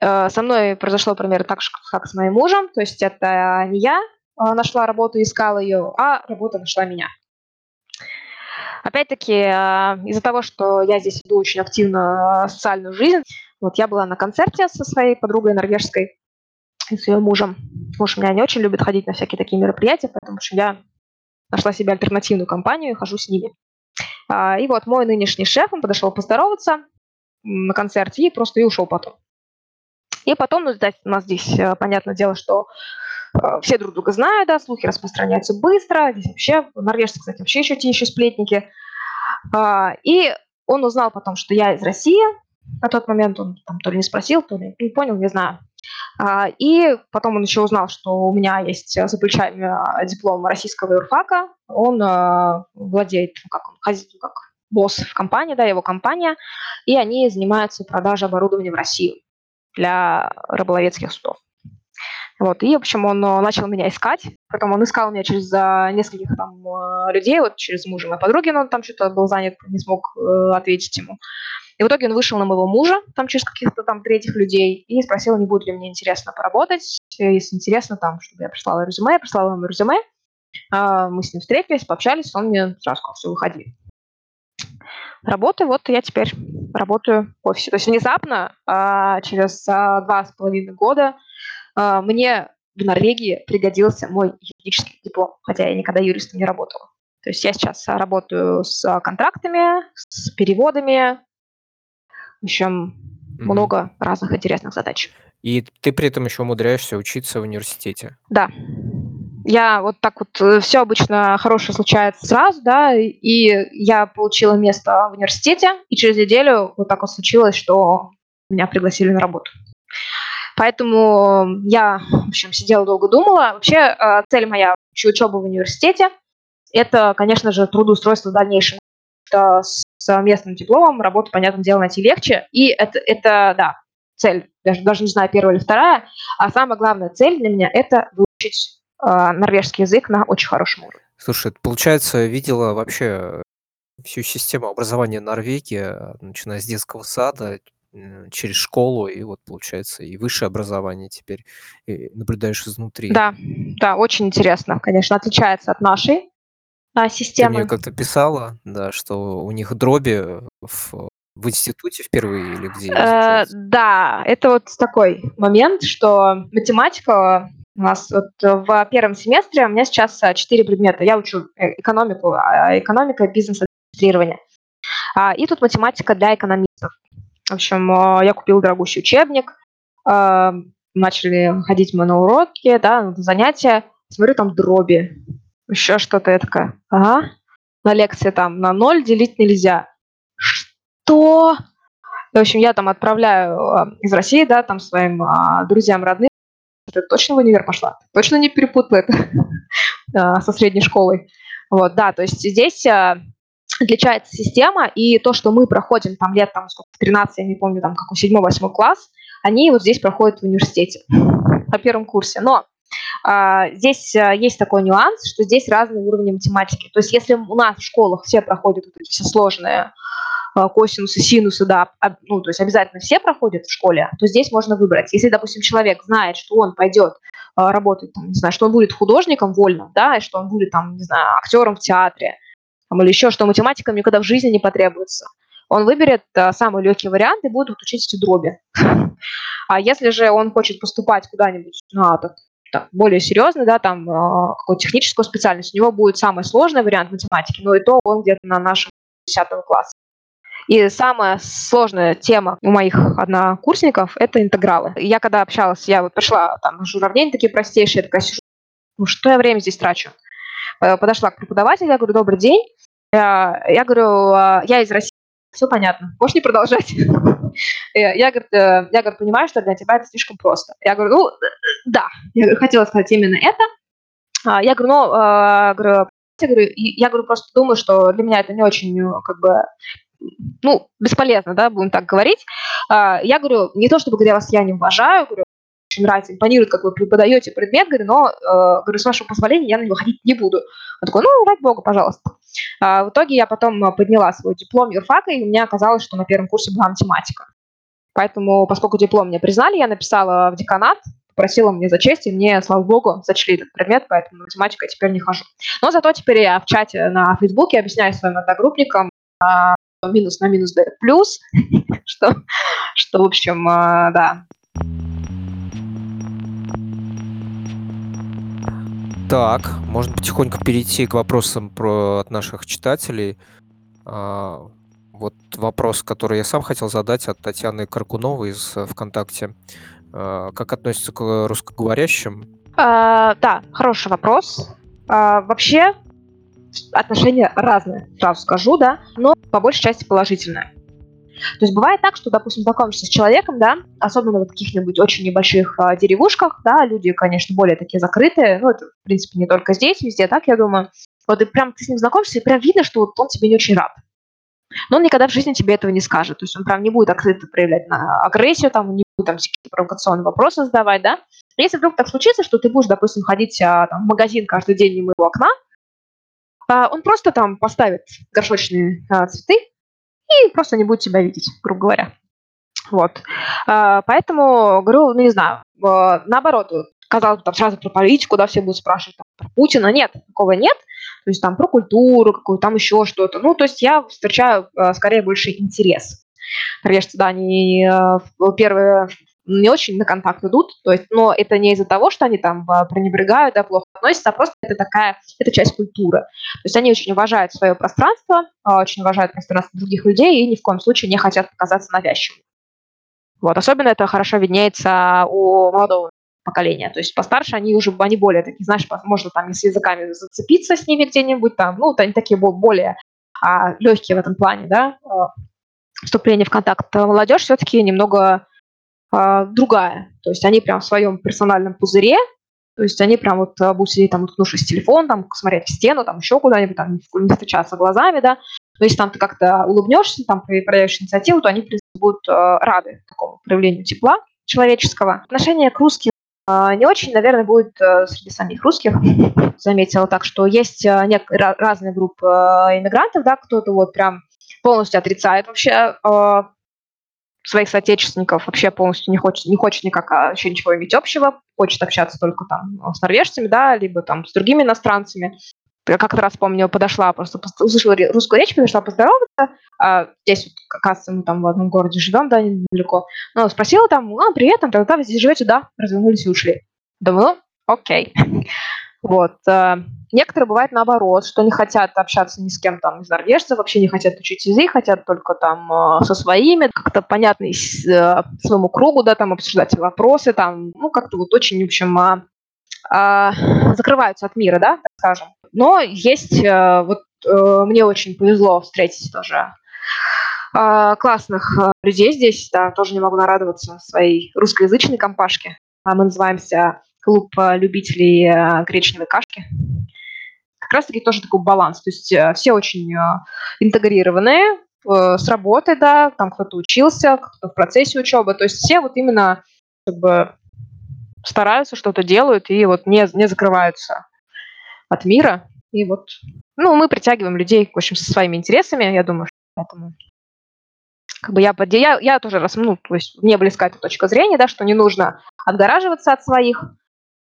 Э, со мной произошло примерно так же, как с моим мужем. То есть это не я а, нашла работу, искала ее, а работа нашла меня. Опять-таки, а, из-за того, что я здесь веду очень активно а, социальную жизнь, вот я была на концерте со своей подругой норвежской, с ее мужем. Муж меня не очень любит ходить на всякие такие мероприятия, поэтому что я нашла себе альтернативную компанию и хожу с ними. И вот мой нынешний шеф, он подошел поздороваться на концерте и просто и ушел потом. И потом, ну, у нас здесь, э, понятное дело, что Э, все друг друга знают, да, слухи распространяются быстро. Здесь вообще, норвежцы, кстати, вообще еще те еще сплетники. А, и он узнал потом, что я из России. На тот момент он там то ли не спросил, то ли не понял, не знаю. А, и потом он еще узнал, что у меня есть за плечами а, диплом российского юрфака. Он владеет, ну, как он, как босс в компании, да, его компания, и они занимаются продажей оборудования в Россию для рыболовецких судов. Вот, и, в общем, он э, начал меня искать. Потом он искал меня через нескольких там людей, вот через мужа моей подруги, но он там что-то был занят, не смог ответить ему. И в итоге он вышел на моего мужа, там через каких-то там третьих людей, и спросил, не будет ли мне интересно поработать. Если интересно, там, чтобы я прислала резюме, я прислала ему резюме. Мы с ним встретились, пообщались, он мне сразу сказал, все, выходи. Работаю, вот я теперь работаю в офисе. То есть внезапно, через два с половиной года, а, мне в Норвегии пригодился мой юридический диплом, хотя я никогда юристом не работала. То есть я сейчас работаю с контрактами, с переводами, в общем, mm-hmm. много разных интересных задач. И ты при этом еще умудряешься учиться в университете? Да. Я вот так вот, э, все обычно хорошее случается сразу, да, и я получила место в университете, и через неделю вот так вот случилось, что меня пригласили на работу. Поэтому я, в общем, сидела долго думала. Вообще э, цель моя учеба в университете – это, конечно же, трудоустройство в дальнейшем. Что с местным дипломом работу, понятное дело, найти легче. И это, это да, цель, даже, даже не знаю, первая или вторая. А самая главная цель для меня – это выучить э, норвежский язык на очень хорошем уровне. Слушай, получается, видела вообще всю систему образования Норвегии, начиная с детского сада, через школу, и вот получается и высшее образование теперь и наблюдаешь изнутри. Да, да, очень интересно, конечно, отличается от нашей а. Ты мне как-то писала, да, что у них дроби в, в институте впервые или где? Э, да, это вот такой момент, что математика у нас вот в первом семестре у меня сейчас а, четыре предмета. Я учу э, экономику, а, экономика, бизнес-администрирование. И тут математика для экономистов. В общем, а, я купил дорогущий учебник, а, начали ходить мы на уроки, да, на занятия. Смотрю, там дроби, еще что-то. Я такая, ага. На лекции там на ноль делить нельзя. Что? В общем, я там отправляю а, из России, да, там своим друзьям, родным. Ты точно в универ пошла? Точно не перепутала это со средней школой? Вот, да, то есть здесь отличается система, и то, что мы проходим там лет, там, сколько, 13, я не помню, там, как у 7-8 класс, они вот здесь проходят в университете на первом курсе. Но а, здесь а, есть такой нюанс, что здесь разные уровни математики. То есть если у нас в школах все проходят вот эти все сложные а, косинусы, синусы, да, ну, то есть обязательно все проходят в школе, то здесь можно выбрать. Если, допустим, человек знает, что он пойдет а, работать, там, не знаю, что он будет художником вольно, да, и что он будет, там, не знаю, актером в театре, там, или еще что, математика никогда в жизни не потребуется. Он выберет а, самый легкий вариант и будет учить эти дроби. А если же он хочет поступать куда-нибудь на так, так, более серьезный, да, там а, какую-то техническую специальность, у него будет самый сложный вариант математики, но и то он где-то на нашем 10 классе. И самая сложная тема у моих однокурсников – это интегралы. Я когда общалась, я вот пришла, там, уравнения такие простейшие, я такая сижу, ну что я время здесь трачу? Э, подошла к преподавателю, я говорю, добрый день. Я, я говорю, «А, я из России, все понятно, можешь не продолжать? Я, говорю, э, я говорю, понимаю, что для тебя это слишком просто. Я говорю, ну, да, я хотела сказать именно это. А, я говорю, ну, а, говорю, я говорю, я говорю, просто думаю, что для меня это не очень, как бы, ну, бесполезно, да, будем так говорить. Я говорю, не то чтобы, говоря, вас я не уважаю, говорю, очень нравится, импонирует, как вы преподаете предмет, говорю, но, э, говорю, с вашего позволения я на него ходить не буду. Он такой, ну, ради бога, пожалуйста. А, в итоге я потом подняла свой диплом юрфака, и у меня оказалось, что на первом курсе была математика. Поэтому, поскольку диплом мне признали, я написала в деканат, попросила мне зачесть, и мне, слава богу, зачли этот предмет, поэтому математика теперь не хожу. Но зато теперь я в чате на Фейсбуке объясняю своим одногруппникам, а, минус на минус дает плюс, что, что, в общем, а, да, Так, можно потихоньку перейти к вопросам про от наших читателей. А, вот вопрос, который я сам хотел задать от Татьяны Каркуновой из э, ВКонтакте. А, как относится к русскоговорящим? А, да, хороший вопрос. А, вообще отношения разные, сразу скажу, да, но по большей части положительные. То есть бывает так, что, допустим, знакомишься с человеком, да, особенно в каких-нибудь очень небольших а, деревушках, да, люди, конечно, более такие закрытые, ну, это, в принципе, не только здесь, везде так, я думаю. Вот и прям ты с ним знакомишься, и прям видно, что вот он тебе не очень рад. Но он никогда в жизни тебе этого не скажет. То есть он прям не будет открыто проявлять на агрессию, там, не будет там всякие провокационные вопросы задавать, да. Если вдруг так случится, что ты будешь, допустим, ходить а, там, в магазин каждый день мимо его окна, а, он просто там поставит горшочные а, цветы, и просто не будет тебя видеть, грубо говоря. Вот. А, поэтому, говорю, ну, не знаю, наоборот, казалось бы, там сразу про политику, да, все будут спрашивать там, про Путина. Нет, такого нет. То есть там про культуру, какую там еще что-то. Ну, то есть я встречаю а, скорее больше интерес. Норвежцы, да, э, первые не очень на контакт идут, то есть, но это не из-за того, что они там а, пренебрегают, да, плохо относятся, а просто это такая, это часть культуры. То есть они очень уважают свое пространство, а, очень уважают пространство других людей и ни в коем случае не хотят показаться навязчивыми. Вот, особенно это хорошо виднеется у молодого поколения. То есть постарше они уже, они более такие, знаешь, можно там с языками зацепиться с ними где-нибудь там, ну, они такие более а, легкие в этом плане, да, а, вступление в контакт. Молодежь все-таки немного а, другая. То есть они прям в своем персональном пузыре, то есть они прям вот а, будут сидеть там, уткнувшись в телефон, там, смотреть в стену, там, еще куда-нибудь, там, не встречаться глазами, да. Но если там ты как-то улыбнешься, там, проявишь инициативу, то они, в принципе, будут э, рады такому проявлению тепла человеческого. Отношение к русским не очень, наверное, будет среди самих русских. Заметила так, что есть нек- разные группы иммигрантов, да, кто-то вот прям полностью отрицает вообще своих соотечественников вообще полностью не хочет, не хочет никак а, вообще ничего иметь общего, хочет общаться только там с норвежцами, да, либо там с другими иностранцами. Я как-то раз помню, подошла, просто услышала русскую речь, подошла поздороваться. А, здесь, вот, оказывается, мы там в одном городе живем, да, недалеко. Ну, спросила там, а, привет, там, тогда здесь живете, да, развернулись и ушли. Думаю, ну, окей. Вот. Э, некоторые бывают наоборот, что не хотят общаться ни с кем там из норвежцев, вообще не хотят учить язык, хотят только там э, со своими, как-то понятно э, своему кругу, да, там обсуждать вопросы, там, ну, как-то вот очень, в общем, а, а, закрываются от мира, да, так скажем. Но есть, вот мне очень повезло встретить тоже классных людей здесь, да, тоже не могу нарадоваться своей русскоязычной компашке. Мы называемся клуб э, любителей э, гречневой кашки. Как раз-таки тоже такой баланс. То есть э, все очень интегрированные с работы, да, там кто-то учился, кто-то в процессе учебы. То есть все вот именно как бы стараются, что-то делают и вот не, не закрываются от мира. И вот, ну, мы притягиваем людей, в общем, со своими интересами, я думаю, поэтому как бы я, я, я тоже раз, ну, то есть мне близка эта точка зрения, да, что не нужно отгораживаться от своих,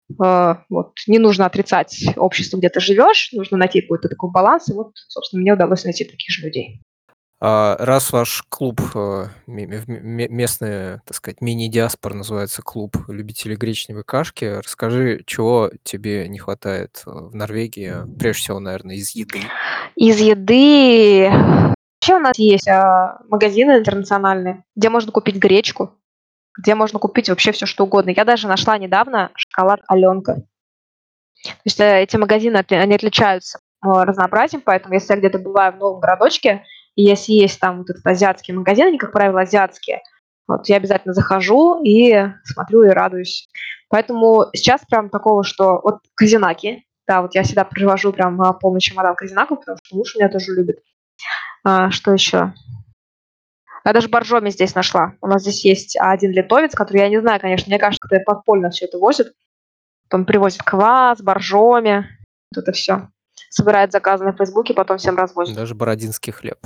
вот, не нужно отрицать общество, где ты живешь, нужно найти какой-то такой баланс, и вот, собственно, мне удалось найти таких же людей. А раз ваш клуб, э, местный, так сказать, мини-диаспор называется клуб любителей гречневой кашки, расскажи, чего тебе не хватает в Норвегии, прежде всего, наверное, из еды? Из еды вообще у нас есть а, магазины интернациональные, где можно купить гречку, где можно купить вообще все, что угодно. Я даже нашла недавно шоколад Аленка. То есть э, эти магазины, они отличаются э, разнообразием, поэтому если я где-то бываю в новом городочке, и если есть там вот этот азиатский магазин, они, как правило, азиатские, вот я обязательно захожу и смотрю и радуюсь. Поэтому сейчас прям такого, что вот казинаки, да, вот я всегда привожу прям а, полный чемодан казинаков, потому что муж меня тоже любит. А, что еще? Я даже боржоми здесь нашла. У нас здесь есть один литовец, который, я не знаю, конечно, мне кажется, когда подпольно все это возит. Потом привозит квас, боржоми, вот это все. Собирает заказы на Фейсбуке, потом всем развозит. Даже бородинский хлеб.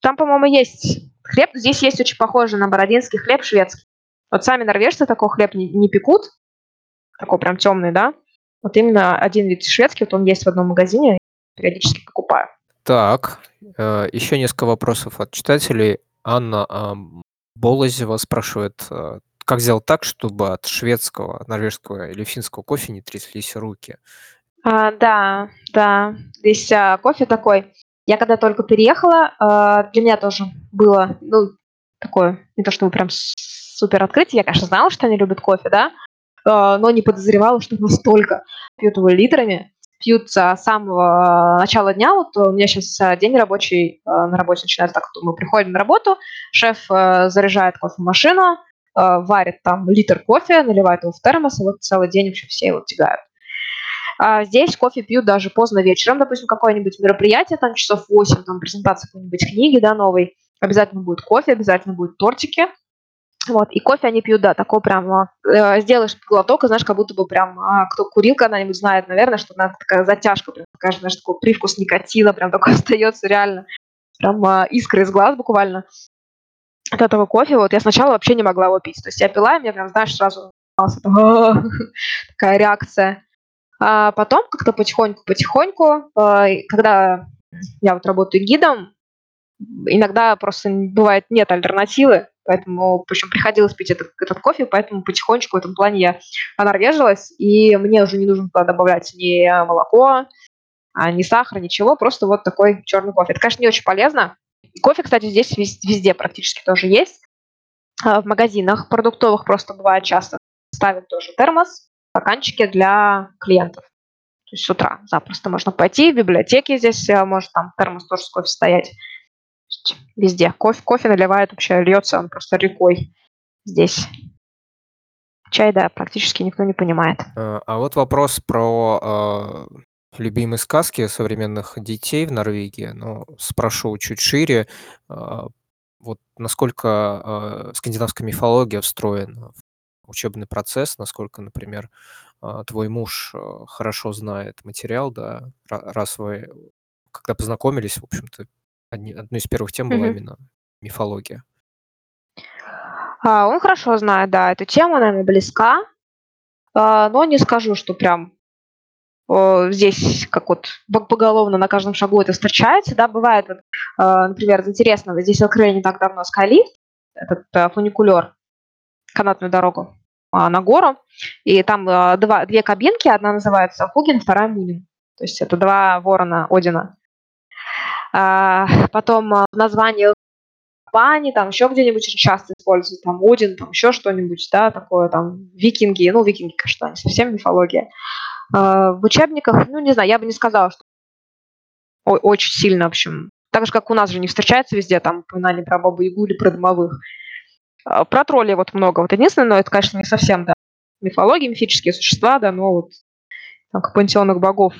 Там, по-моему, есть хлеб. Здесь есть очень похожий на бородинский хлеб шведский. Вот сами норвежцы такой хлеб не, не пекут, такой прям темный, да. Вот именно один вид шведский, вот он есть в одном магазине, периодически покупаю. Так, э, еще несколько вопросов от читателей. Анна Болозева спрашивает, э, как сделать так, чтобы от шведского, норвежского или финского кофе не тряслись руки? А, да, да. Здесь а, кофе такой. Я когда только переехала, а, для меня тоже было, ну, такое, не то чтобы прям супер открытие. Я, конечно, знала, что они любят кофе, да, а, но не подозревала, что настолько пьют его литрами пьют с самого начала дня. Вот у меня сейчас э, день рабочий э, на работе начинается так, что мы приходим на работу, шеф э, заряжает кофемашину, варит там литр кофе, наливает его в термос, и вот целый день вообще все его тягают. А здесь кофе пьют даже поздно вечером, допустим, какое-нибудь мероприятие, там часов 8, там презентация какой-нибудь книги, да, новой, обязательно будет кофе, обязательно будут тортики, вот, и кофе они пьют, да, такой прям, э, сделаешь глоток, и знаешь, как будто бы прям, а, кто курил когда-нибудь знает, наверное, что она такая затяжка, прям такая, знаешь, такой привкус никотина, прям такой остается реально, прям а, искры из глаз буквально от этого кофе. Вот я сначала вообще не могла его пить, то есть я пила, и мне прям, знаешь, сразу такая реакция. А потом как-то потихоньку-потихоньку, э, когда я вот работаю гидом, иногда просто бывает нет альтернативы, Поэтому, причем приходилось пить этот, этот кофе, поэтому потихонечку в этом плане я норвежилась, и мне уже не нужно туда добавлять ни молоко, а ни сахар, ничего, просто вот такой черный кофе. Это, конечно, не очень полезно. Кофе, кстати, здесь везде практически тоже есть. А в магазинах продуктовых просто бывает часто ставят тоже термос, стаканчики для клиентов. То есть с утра запросто можно пойти, в библиотеке здесь может там термос тоже с кофе стоять везде. Кофе, кофе наливает вообще, льется он просто рекой здесь. Чай, да, практически никто не понимает. А, а вот вопрос про э, любимые сказки современных детей в Норвегии. Но спрошу чуть шире. Э, вот насколько э, скандинавская мифология встроена в учебный процесс, насколько, например, э, твой муж хорошо знает материал, да, раз вы когда познакомились, в общем-то, одни, одной из первых тем была именно мифология. А, он хорошо знает, да, эту тему, она ему близка, а, но не скажу, что прям о, здесь как вот поголовно на каждом шагу это встречается, да, бывает, вот, а, например, интересно, здесь открыли не так давно скайлифт, этот а, фуникулер, канатную дорогу а, на гору, и там а, два, две кабинки, одна называется Хугин, вторая Мунин, то есть это два ворона Одина. А, потом а, в названиях компании, там еще где-нибудь очень часто используют, там Один, там еще что-нибудь, да, такое, там викинги, ну, викинги, конечно, не совсем мифология. А, в учебниках, ну, не знаю, я бы не сказала, что очень сильно, в общем, так же, как у нас же не встречается везде, там, упоминание про Бабу Ягу или про домовых. Про троллей вот много. Вот единственное, но это, конечно, не совсем, да, мифология, мифические существа, да, но вот там, к пантеонах богов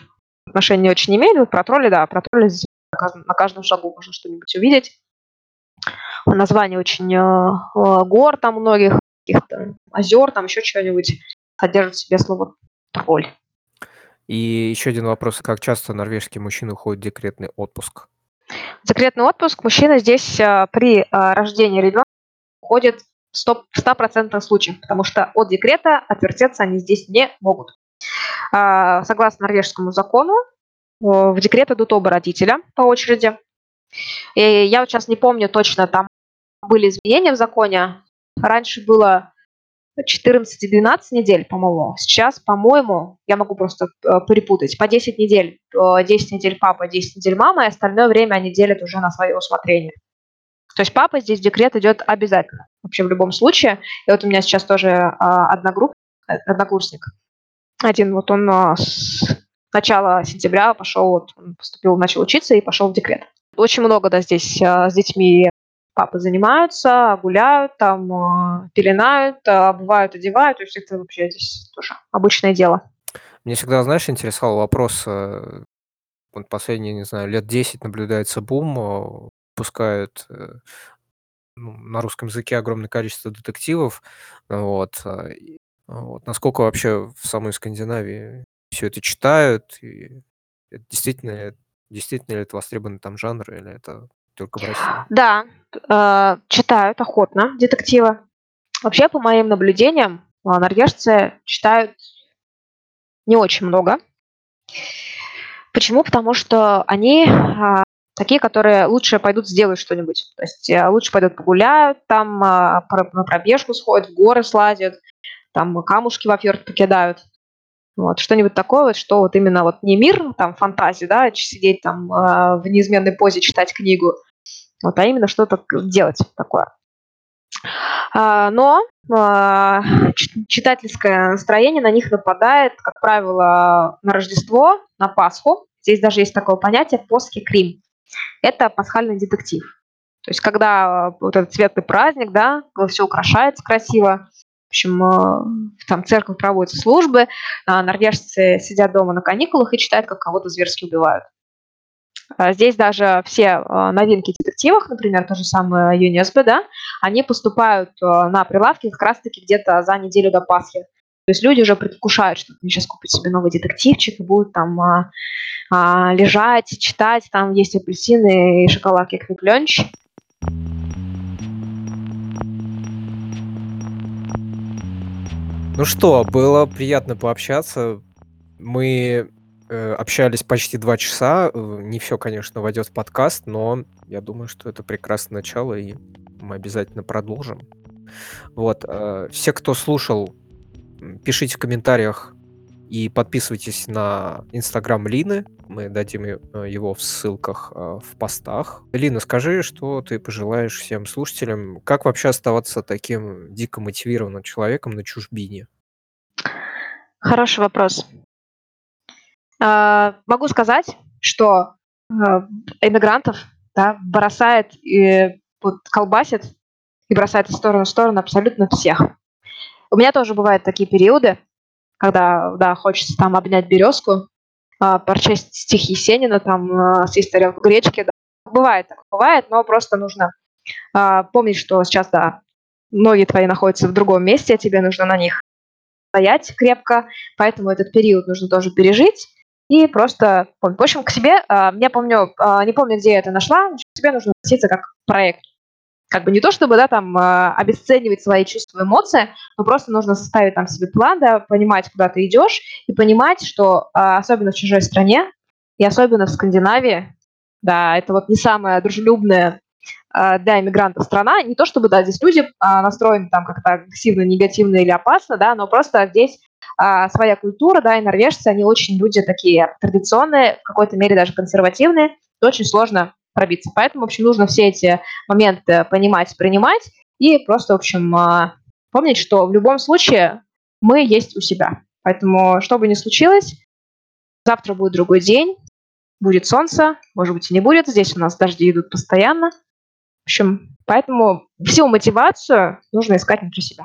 отношения очень не имеют. Про тролли, да, про тролли на каждом шагу можно что-нибудь увидеть. Название очень э, э, гор там многих, каких-то озер, там еще что-нибудь содержит в себе слово тролль. И еще один вопрос. Как часто норвежские мужчины уходят в декретный отпуск? Декретный отпуск мужчина здесь э, при рождении ребенка уходит в 100%, случаев, потому что от декрета отвертеться они здесь не могут. Согласно норвежскому закону, в декрет идут оба родителя по очереди. И я вот сейчас не помню точно, там были изменения в законе. Раньше было 14 и 12 недель, по-моему. Сейчас, по-моему, я могу просто э, перепутать, по 10 недель, 10 недель папа, 10 недель мама, и остальное время они делят уже на свое усмотрение. То есть папа здесь декрет идет обязательно, вообще в любом случае. И вот у меня сейчас тоже э, одногрупп, однокурсник. Один вот он э, с начала сентября пошел, вот, поступил, начал учиться и пошел в декрет. Очень много, да, здесь э, с детьми папы занимаются, гуляют, там э, пеленают, обувают, одевают, то есть это вообще здесь тоже обычное дело. Мне всегда, знаешь, интересовал вопрос, э, вот последние, не знаю, лет 10 наблюдается бум, пускают ну, на русском языке огромное количество детективов, вот, вот. Насколько вообще в самой Скандинавии все это читают, и это действительно, действительно ли это востребованный там жанр, или это только в России? Да, э, читают охотно детективы. Вообще, по моим наблюдениям, а, норвежцы читают не очень много. Почему? Потому что они а, такие, которые лучше пойдут сделать что-нибудь. То есть э, лучше пойдут погуляют, там а, на пробежку сходят, в горы слазят, там камушки во фьорд покидают. Вот, что-нибудь такое, вот, что вот именно вот не мир, там, фантазии, да, сидеть там э, в неизменной позе, читать книгу, вот, а именно что-то делать такое. А, но а, читательское настроение на них нападает, как правило, на Рождество, на Пасху. Здесь даже есть такое понятие «поски Крим». Это пасхальный детектив. То есть когда вот этот светлый праздник, да, все украшается красиво, общем, э, там церковь проводится службы, а норвежцы сидят дома на каникулах и читают, как кого-то зверски убивают. А здесь даже все э, новинки в детективах, например, то же самое ЮНЕСБ, да, они поступают э, на прилавки как раз-таки где-то за неделю до Пасхи. То есть люди уже предвкушают, что они сейчас купят себе новый детективчик и будут там а, а, лежать, читать, там есть апельсины и шоколадки Квикленч. Ну что, было приятно пообщаться. Мы э, общались почти два часа. Э, не все, конечно, войдет в подкаст, но я думаю, что это прекрасное начало, и мы обязательно продолжим. Вот. Э, все, кто слушал, пишите в комментариях и подписывайтесь на инстаграм Лины. Мы дадим э, его в ссылках э, в постах. Лина, скажи, что ты пожелаешь всем слушателям, как вообще оставаться таким дико мотивированным человеком на чужбине? Хороший вопрос. А, могу сказать, что иммигрантов да, бросает и вот, колбасит и бросает из стороны в сторону абсолютно всех. У меня тоже бывают такие периоды, когда, да, хочется там обнять березку, а, прочесть стихи Сенина, там, а, съесть тарелку гречки. Да. Бывает так, бывает, но просто нужно а, помнить, что сейчас, да, ноги твои находятся в другом месте, а тебе нужно на них стоять крепко, поэтому этот период нужно тоже пережить и просто, в общем, к себе, я помню, не помню, где я это нашла, к себе нужно относиться как к проекту как бы не то чтобы, да, там, э, обесценивать свои чувства, эмоции, но просто нужно составить там себе план, да, понимать, куда ты идешь, и понимать, что э, особенно в чужой стране, и особенно в Скандинавии, да, это вот не самая дружелюбная э, для иммигрантов страна, не то чтобы, да, здесь люди настроены там как-то агрессивно, негативно или опасно, да, но просто здесь своя культура, да, и норвежцы, они очень люди такие традиционные, в какой-то мере даже консервативные, очень сложно пробиться. Поэтому, в общем, нужно все эти моменты понимать, принимать и просто, в общем, а, помнить, что в любом случае мы есть у себя. Поэтому, что бы ни случилось, завтра будет другой день, будет солнце, может быть, и не будет. Здесь у нас дожди идут постоянно. В общем, поэтому всю мотивацию нужно искать внутри себя.